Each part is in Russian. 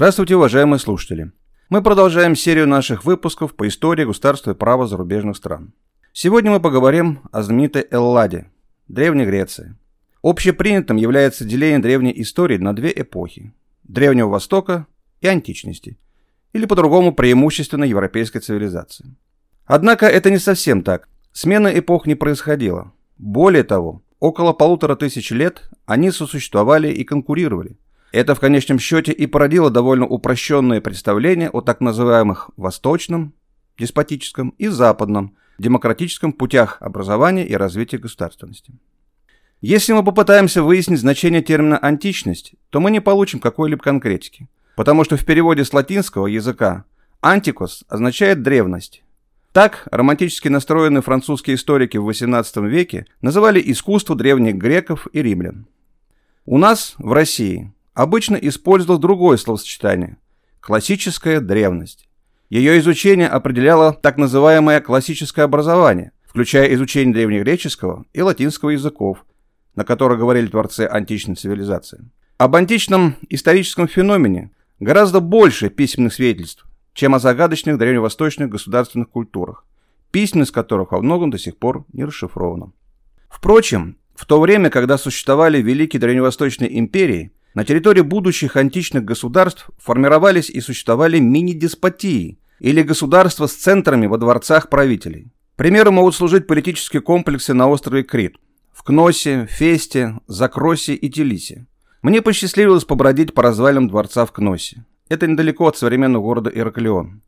Здравствуйте, уважаемые слушатели. Мы продолжаем серию наших выпусков по истории государства и права зарубежных стран. Сегодня мы поговорим о знаменитой Элладе, Древней Греции. Общепринятым является деление древней истории на две эпохи – Древнего Востока и античности, или по-другому преимущественно европейской цивилизации. Однако это не совсем так. Смена эпох не происходила. Более того, около полутора тысяч лет они сосуществовали и конкурировали. Это в конечном счете и породило довольно упрощенное представление о так называемых «восточном», деспотическом и западном, демократическом путях образования и развития государственности. Если мы попытаемся выяснить значение термина «античность», то мы не получим какой-либо конкретики, потому что в переводе с латинского языка «антикос» означает «древность», так романтически настроенные французские историки в XVIII веке называли искусство древних греков и римлян. У нас, в России, обычно использовалось другое словосочетание – классическая древность. Ее изучение определяло так называемое классическое образование, включая изучение древнегреческого и латинского языков, на которых говорили творцы античной цивилизации. Об античном историческом феномене гораздо больше письменных свидетельств, чем о загадочных древневосточных государственных культурах, письменность которых во многом до сих пор не расшифрована. Впрочем, в то время, когда существовали великие древневосточные империи, на территории будущих античных государств формировались и существовали мини-деспотии или государства с центрами во дворцах правителей. Примером могут служить политические комплексы на острове Крит, в Кносе, Фесте, Закросе и Телисе. Мне посчастливилось побродить по развалинам дворца в Кносе. Это недалеко от современного города Ираклион.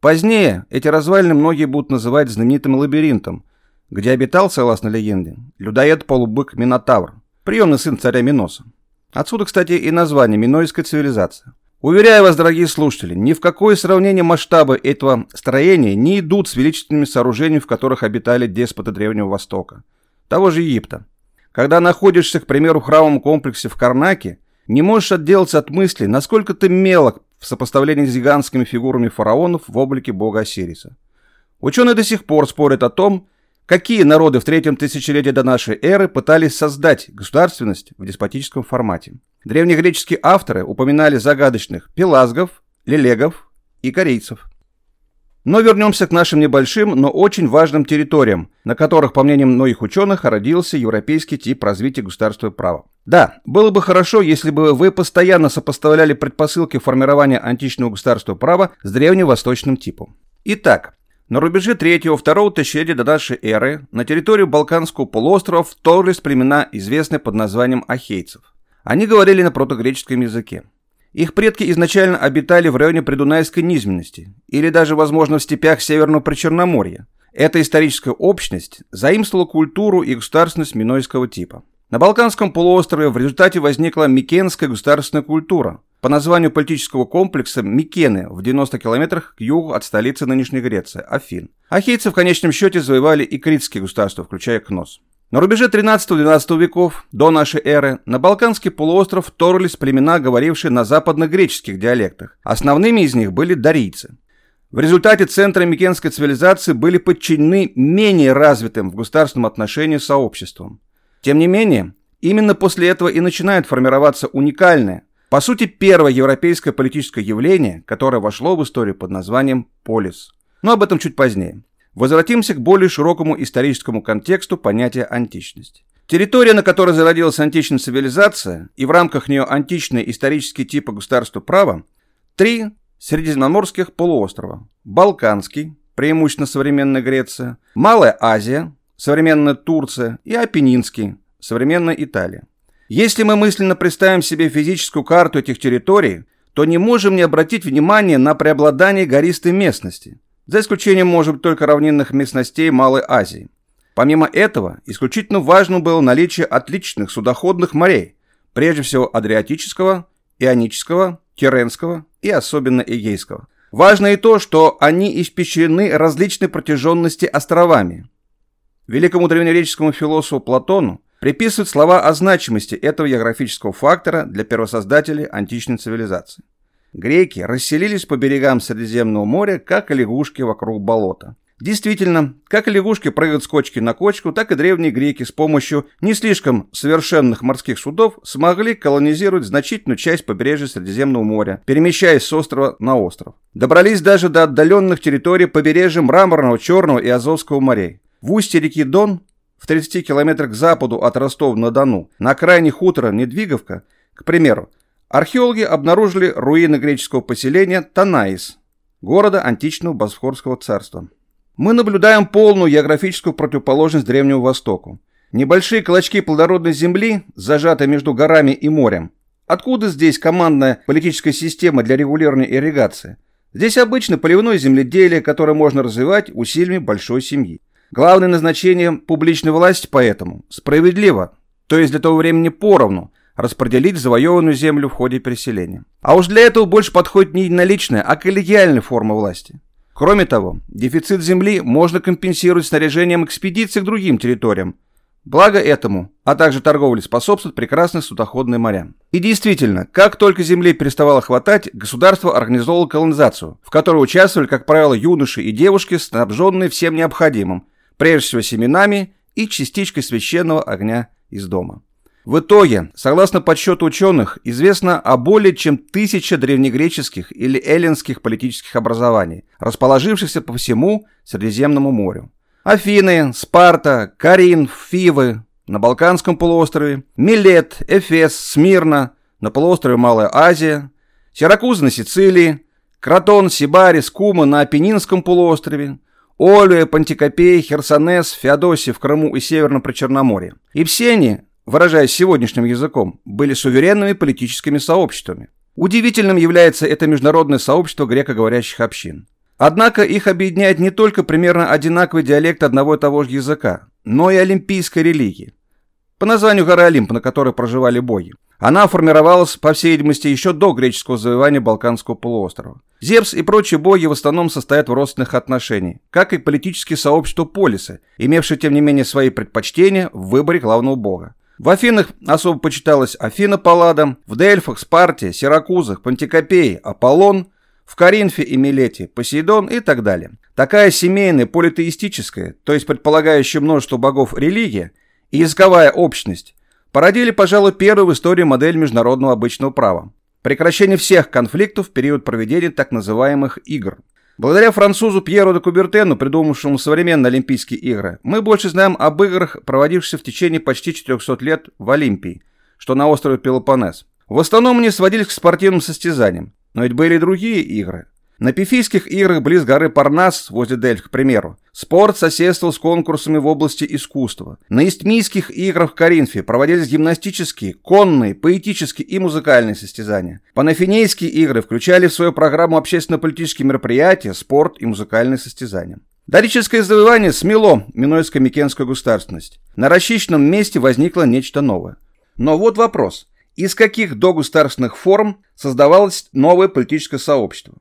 Позднее эти развалины многие будут называть знаменитым лабиринтом, где обитал, согласно легенде, людоед-полубык Минотавр, приемный сын царя Миноса. Отсюда, кстати, и название Минойская цивилизация. Уверяю вас, дорогие слушатели, ни в какое сравнение масштабы этого строения не идут с величественными сооружениями, в которых обитали деспоты Древнего Востока, того же Египта. Когда находишься, к примеру, в храмовом комплексе в Карнаке, не можешь отделаться от мысли, насколько ты мелок в сопоставлении с гигантскими фигурами фараонов в облике бога Осириса. Ученые до сих пор спорят о том, какие народы в третьем тысячелетии до нашей эры пытались создать государственность в деспотическом формате. Древнегреческие авторы упоминали загадочных пелазгов, лелегов и корейцев. Но вернемся к нашим небольшим, но очень важным территориям, на которых, по мнениям многих ученых, родился европейский тип развития государства права. Да, было бы хорошо, если бы вы постоянно сопоставляли предпосылки формирования античного государства права с древневосточным типом. Итак, на рубеже 3-2 тысячелетия до нашей эры на территорию Балканского полуострова вторглись племена, известные под названием ахейцев. Они говорили на протогреческом языке. Их предки изначально обитали в районе Придунайской низменности, или даже, возможно, в степях Северного Причерноморья. Эта историческая общность заимствовала культуру и государственность минойского типа. На Балканском полуострове в результате возникла Микенская государственная культура по названию политического комплекса Микены в 90 километрах к югу от столицы нынешней Греции, Афин. Ахейцы в конечном счете завоевали и критские государства, включая Кнос. На рубеже 13-12 веков до нашей эры на Балканский полуостров вторглись племена, говорившие на западно-греческих диалектах. Основными из них были дарийцы. В результате центры микенской цивилизации были подчинены менее развитым в государственном отношении сообществам. Тем не менее, именно после этого и начинает формироваться уникальное, по сути, первое европейское политическое явление, которое вошло в историю под названием «полис». Но об этом чуть позднее. Возвратимся к более широкому историческому контексту понятия античности. Территория, на которой зародилась античная цивилизация, и в рамках нее античные исторические типы государства права, три средиземноморских полуострова. Балканский, преимущественно современная Греция, Малая Азия, современная Турция, и Апеннинский, современная Италия. Если мы мысленно представим себе физическую карту этих территорий, то не можем не обратить внимание на преобладание гористой местности, за исключением, может быть, только равнинных местностей Малой Азии. Помимо этого, исключительно важно было наличие отличных судоходных морей, прежде всего Адриатического, Ионического, Тиренского и особенно Эгейского. Важно и то, что они испещрены различной протяженности островами, Великому древнегреческому философу Платону приписывают слова о значимости этого географического фактора для первосоздателей античной цивилизации. Греки расселились по берегам Средиземного моря, как лягушки вокруг болота. Действительно, как и лягушки прыгают с кочки на кочку, так и древние греки с помощью не слишком совершенных морских судов смогли колонизировать значительную часть побережья Средиземного моря, перемещаясь с острова на остров. Добрались даже до отдаленных территорий побережья Мраморного, Черного и Азовского морей. В устье реки Дон, в 30 километрах к западу от Ростова-на-Дону, на окраине хутора Недвиговка, к примеру, археологи обнаружили руины греческого поселения Танаис, города античного Босфорского царства мы наблюдаем полную географическую противоположность Древнему Востоку. Небольшие клочки плодородной земли, зажатые между горами и морем. Откуда здесь командная политическая система для регулирования ирригации? Здесь обычно поливное земледелие, которое можно развивать усилиями большой семьи. Главное назначение публичной власти поэтому – справедливо, то есть для того времени поровну, распределить завоеванную землю в ходе переселения. А уж для этого больше подходит не наличная, а коллегиальная форма власти. Кроме того, дефицит земли можно компенсировать снаряжением экспедиций к другим территориям. Благо этому, а также торговле способствуют прекрасные судоходные моря. И действительно, как только земли переставало хватать, государство организовало колонизацию, в которой участвовали, как правило, юноши и девушки, снабженные всем необходимым, прежде всего семенами и частичкой священного огня из дома. В итоге, согласно подсчету ученых, известно о более чем тысяче древнегреческих или эллинских политических образований, расположившихся по всему Средиземному морю. Афины, Спарта, Карин, Фивы на Балканском полуострове, Милет, Эфес, Смирна на полуострове Малая Азия, Сиракузы на Сицилии, Кратон, Сибарис, Кума на Апеннинском полуострове, Олюя, Пантикопей, Херсонес, Феодосия в Крыму и Северном Причерноморье. И все они выражаясь сегодняшним языком, были суверенными политическими сообществами. Удивительным является это международное сообщество грекоговорящих общин. Однако их объединяет не только примерно одинаковый диалект одного и того же языка, но и олимпийская религия. По названию горы Олимп, на которой проживали боги. Она формировалась, по всей видимости, еще до греческого завоевания Балканского полуострова. Зевс и прочие боги в основном состоят в родственных отношениях, как и политические сообщества полисы, имевшие, тем не менее, свои предпочтения в выборе главного бога. В Афинах особо почиталась Афина Паллада, в Дельфах, Спарте, Сиракузах, Пантикопее, Аполлон, в Коринфе и Милете, Посейдон и так далее. Такая семейная политеистическая, то есть предполагающая множество богов религия, и языковая общность породили, пожалуй, первую в истории модель международного обычного права. Прекращение всех конфликтов в период проведения так называемых игр – Благодаря французу Пьеру де Кубертену, придумавшему современные Олимпийские игры, мы больше знаем об играх, проводившихся в течение почти 400 лет в Олимпии, что на острове Пелопоннес. В основном они сводились к спортивным состязаниям, но ведь были и другие игры. На Пифийских играх близ горы Парнас, возле Дельф, к примеру, спорт соседствовал с конкурсами в области искусства. На Истмийских играх в Коринфе проводились гимнастические, конные, поэтические и музыкальные состязания. Панафинейские игры включали в свою программу общественно-политические мероприятия, спорт и музыкальные состязания. Дорическое завоевание смело Минойско-Микенскую государственность. На расчищенном месте возникло нечто новое. Но вот вопрос. Из каких догосударственных форм создавалось новое политическое сообщество?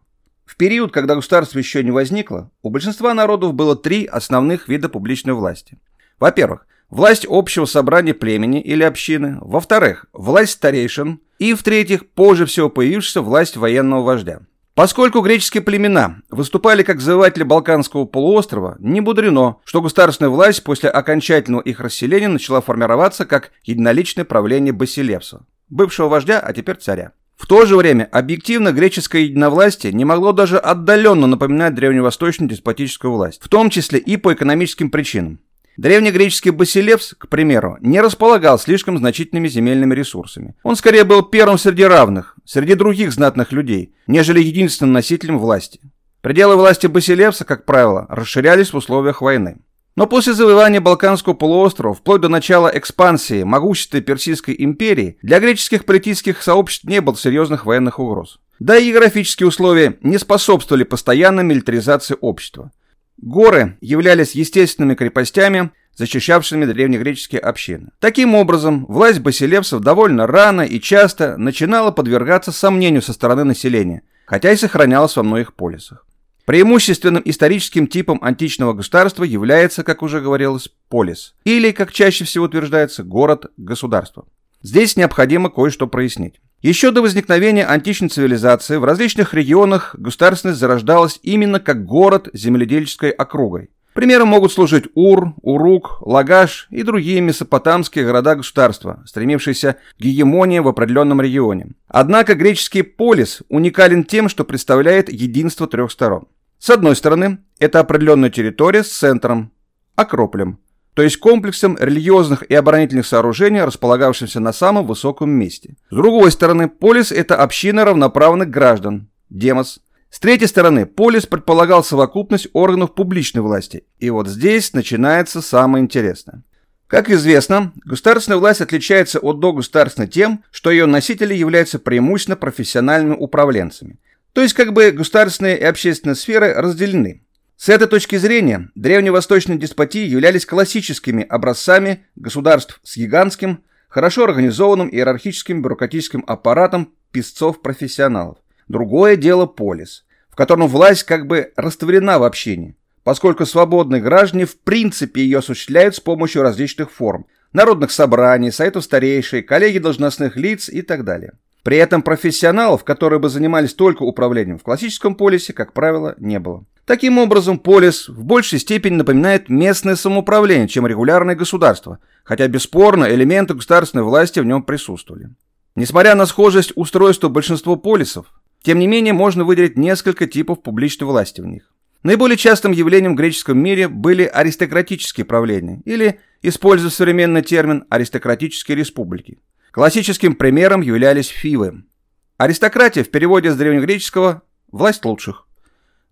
В период, когда государство еще не возникло, у большинства народов было три основных вида публичной власти. Во-первых, власть общего собрания племени или общины. Во-вторых, власть старейшин. И, в-третьих, позже всего появившаяся власть военного вождя. Поскольку греческие племена выступали как завоеватели Балканского полуострова, не мудрено, что государственная власть после окончательного их расселения начала формироваться как единоличное правление Басилевса, бывшего вождя, а теперь царя. В то же время объективно греческое единовластие не могло даже отдаленно напоминать древневосточную деспотическую власть, в том числе и по экономическим причинам. Древнегреческий Басилевс, к примеру, не располагал слишком значительными земельными ресурсами. Он скорее был первым среди равных, среди других знатных людей, нежели единственным носителем власти. Пределы власти Басилевса, как правило, расширялись в условиях войны. Но после завоевания Балканского полуострова, вплоть до начала экспансии могущества Персидской империи, для греческих политических сообществ не было серьезных военных угроз. Да и географические условия не способствовали постоянной милитаризации общества. Горы являлись естественными крепостями, защищавшими древнегреческие общины. Таким образом, власть басилевсов довольно рано и часто начинала подвергаться сомнению со стороны населения, хотя и сохранялась во многих полисах. Преимущественным историческим типом античного государства является, как уже говорилось, полис, или, как чаще всего утверждается, город-государство. Здесь необходимо кое-что прояснить. Еще до возникновения античной цивилизации в различных регионах государственность зарождалась именно как город земледельческой округой. Примером могут служить Ур, Урук, Лагаш и другие месопотамские города-государства, стремившиеся к гегемонии в определенном регионе. Однако греческий полис уникален тем, что представляет единство трех сторон. С одной стороны, это определенная территория с центром, Акрополем, то есть комплексом религиозных и оборонительных сооружений, располагавшимся на самом высоком месте. С другой стороны, полис – это община равноправных граждан, демос, с третьей стороны, полис предполагал совокупность органов публичной власти. И вот здесь начинается самое интересное. Как известно, государственная власть отличается от догосударственной тем, что ее носители являются преимущественно профессиональными управленцами. То есть как бы государственные и общественные сферы разделены. С этой точки зрения древневосточные деспотии являлись классическими образцами государств с гигантским, хорошо организованным иерархическим бюрократическим аппаратом писцов-профессионалов. Другое дело полис, в котором власть как бы растворена в общении, поскольку свободные граждане в принципе ее осуществляют с помощью различных форм – народных собраний, советов старейшей, коллегий должностных лиц и так далее. При этом профессионалов, которые бы занимались только управлением в классическом полисе, как правило, не было. Таким образом, полис в большей степени напоминает местное самоуправление, чем регулярное государство, хотя бесспорно элементы государственной власти в нем присутствовали. Несмотря на схожесть устройства большинства полисов, тем не менее, можно выделить несколько типов публичной власти в них. Наиболее частым явлением в греческом мире были аристократические правления, или, используя современный термин, аристократические республики. Классическим примером являлись фивы. Аристократия в переводе с древнегреческого «власть лучших».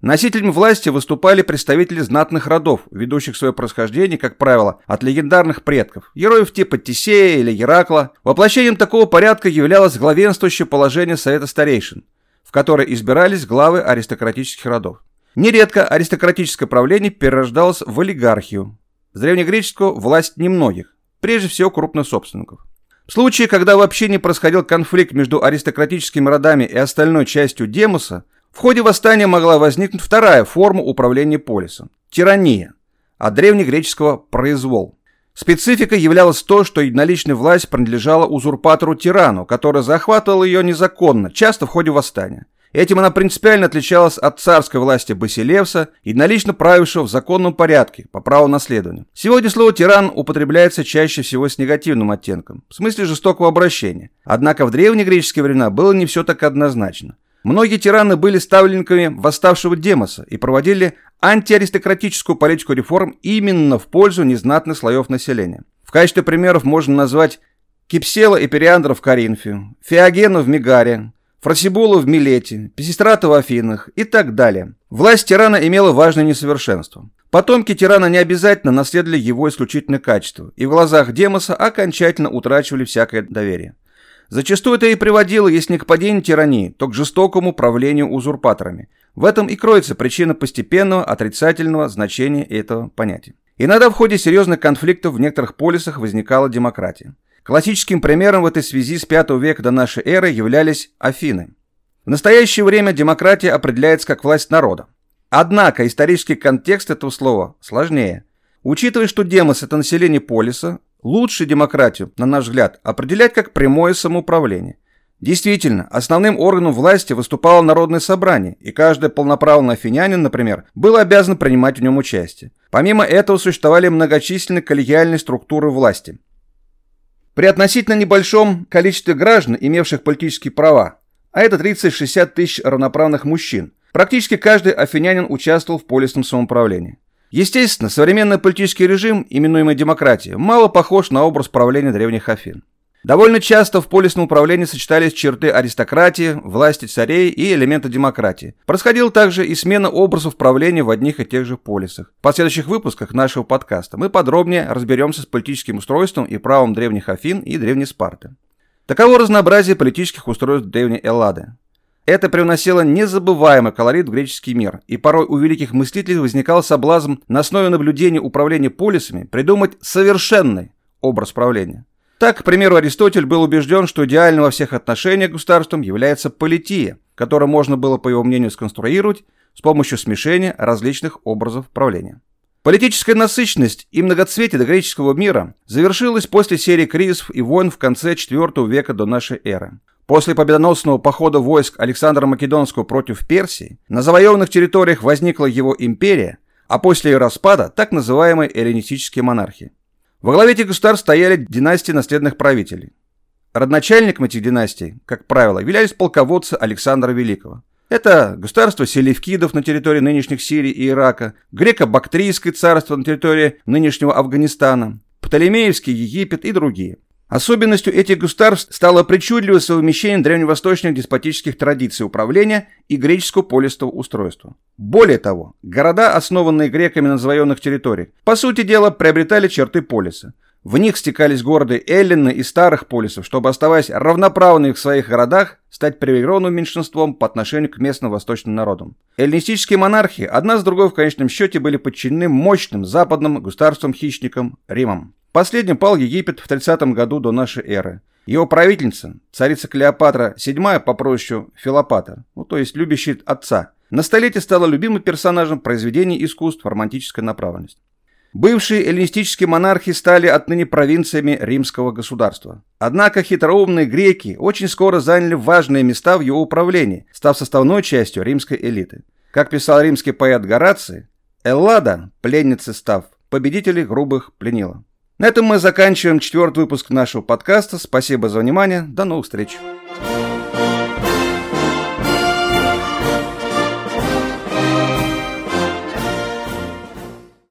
Носителями власти выступали представители знатных родов, ведущих свое происхождение, как правило, от легендарных предков, героев типа Тисея или Геракла. Воплощением такого порядка являлось главенствующее положение Совета Старейшин – в которой избирались главы аристократических родов. Нередко аристократическое правление перерождалось в олигархию. С древнегреческого – власть немногих, прежде всего крупных собственников. В случае, когда вообще не происходил конфликт между аристократическими родами и остальной частью демоса, в ходе восстания могла возникнуть вторая форма управления полисом – тирания, от древнегреческого «произвол». Спецификой являлось то, что единоличная власть принадлежала узурпатору-тирану, который захватывал ее незаконно, часто в ходе восстания. Этим она принципиально отличалась от царской власти Басилевса, единолично правившего в законном порядке, по праву наследования. Сегодня слово «тиран» употребляется чаще всего с негативным оттенком, в смысле жестокого обращения. Однако в древнегреческие времена было не все так однозначно. Многие тираны были ставленниками восставшего Демоса и проводили антиаристократическую политику реформ именно в пользу незнатных слоев населения. В качестве примеров можно назвать Кипсела и Периандра в Коринфе, Феогена в Мегаре, Фросибула в Милете, Песистрата в Афинах и так далее. Власть тирана имела важное несовершенство. Потомки тирана не обязательно наследовали его исключительные качества, и в глазах Демоса окончательно утрачивали всякое доверие. Зачастую это и приводило, если не к падению тирании, то к жестокому правлению узурпаторами. В этом и кроется причина постепенного отрицательного значения этого понятия. Иногда в ходе серьезных конфликтов в некоторых полисах возникала демократия. Классическим примером в этой связи с V века до нашей эры являлись Афины. В настоящее время демократия определяется как власть народа. Однако исторический контекст этого слова сложнее. Учитывая, что демос – это население полиса, Лучше демократию, на наш взгляд, определять как прямое самоуправление. Действительно, основным органом власти выступало Народное собрание, и каждый полноправный афинянин, например, был обязан принимать в нем участие. Помимо этого существовали многочисленные коллегиальные структуры власти. При относительно небольшом количестве граждан, имевших политические права, а это 30-60 тысяч равноправных мужчин, практически каждый афинянин участвовал в полисном самоуправлении. Естественно, современный политический режим, именуемый демократией, мало похож на образ правления древних Афин. Довольно часто в полисном управлении сочетались черты аристократии, власти царей и элементы демократии. Происходила также и смена образов правления в одних и тех же полисах. В последующих выпусках нашего подкаста мы подробнее разберемся с политическим устройством и правом древних Афин и древней Спарты. Таково разнообразие политических устройств древней Эллады. Это привносило незабываемый колорит в греческий мир, и порой у великих мыслителей возникал соблазн на основе наблюдения управления полисами придумать совершенный образ правления. Так, к примеру, Аристотель был убежден, что идеальным во всех отношениях государством является полития, которую можно было, по его мнению, сконструировать с помощью смешения различных образов правления. Политическая насыщенность и многоцветие греческого мира завершилась после серии кризисов и войн в конце IV века до нашей эры. После победоносного похода войск Александра Македонского против Персии на завоеванных территориях возникла его империя, а после ее распада так называемые эллинистические монархии. Во главе этих государств стояли династии наследных правителей. Родоначальником этих династий, как правило, являлись полководцы Александра Великого. Это государство селевкидов на территории нынешних Сирии и Ирака, греко-бактрийское царство на территории нынешнего Афганистана, Птолемеевский Египет и другие. Особенностью этих государств стало причудливое совмещение древневосточных деспотических традиций управления и греческого полистого устройства. Более того, города, основанные греками на завоеванных территориях, по сути дела приобретали черты полиса. В них стекались города Эллины и старых полисов, чтобы, оставаясь равноправными в своих городах, стать привилегированным меньшинством по отношению к местным восточным народам. Эллинистические монархии одна с другой в конечном счете были подчинены мощным западным государством-хищникам Римом. Последним пал Египет в 30 году до нашей эры. Его правительница, царица Клеопатра VII по прозвищу Филопатр, ну то есть любящий отца, на столетие стала любимым персонажем произведений искусств романтической направленности. Бывшие эллинистические монархи стали отныне провинциями римского государства. Однако хитроумные греки очень скоро заняли важные места в его управлении, став составной частью римской элиты. Как писал римский поэт Гораций, Эллада, пленницей став, победителей грубых пленила. На этом мы заканчиваем четвертый выпуск нашего подкаста. Спасибо за внимание. До новых встреч.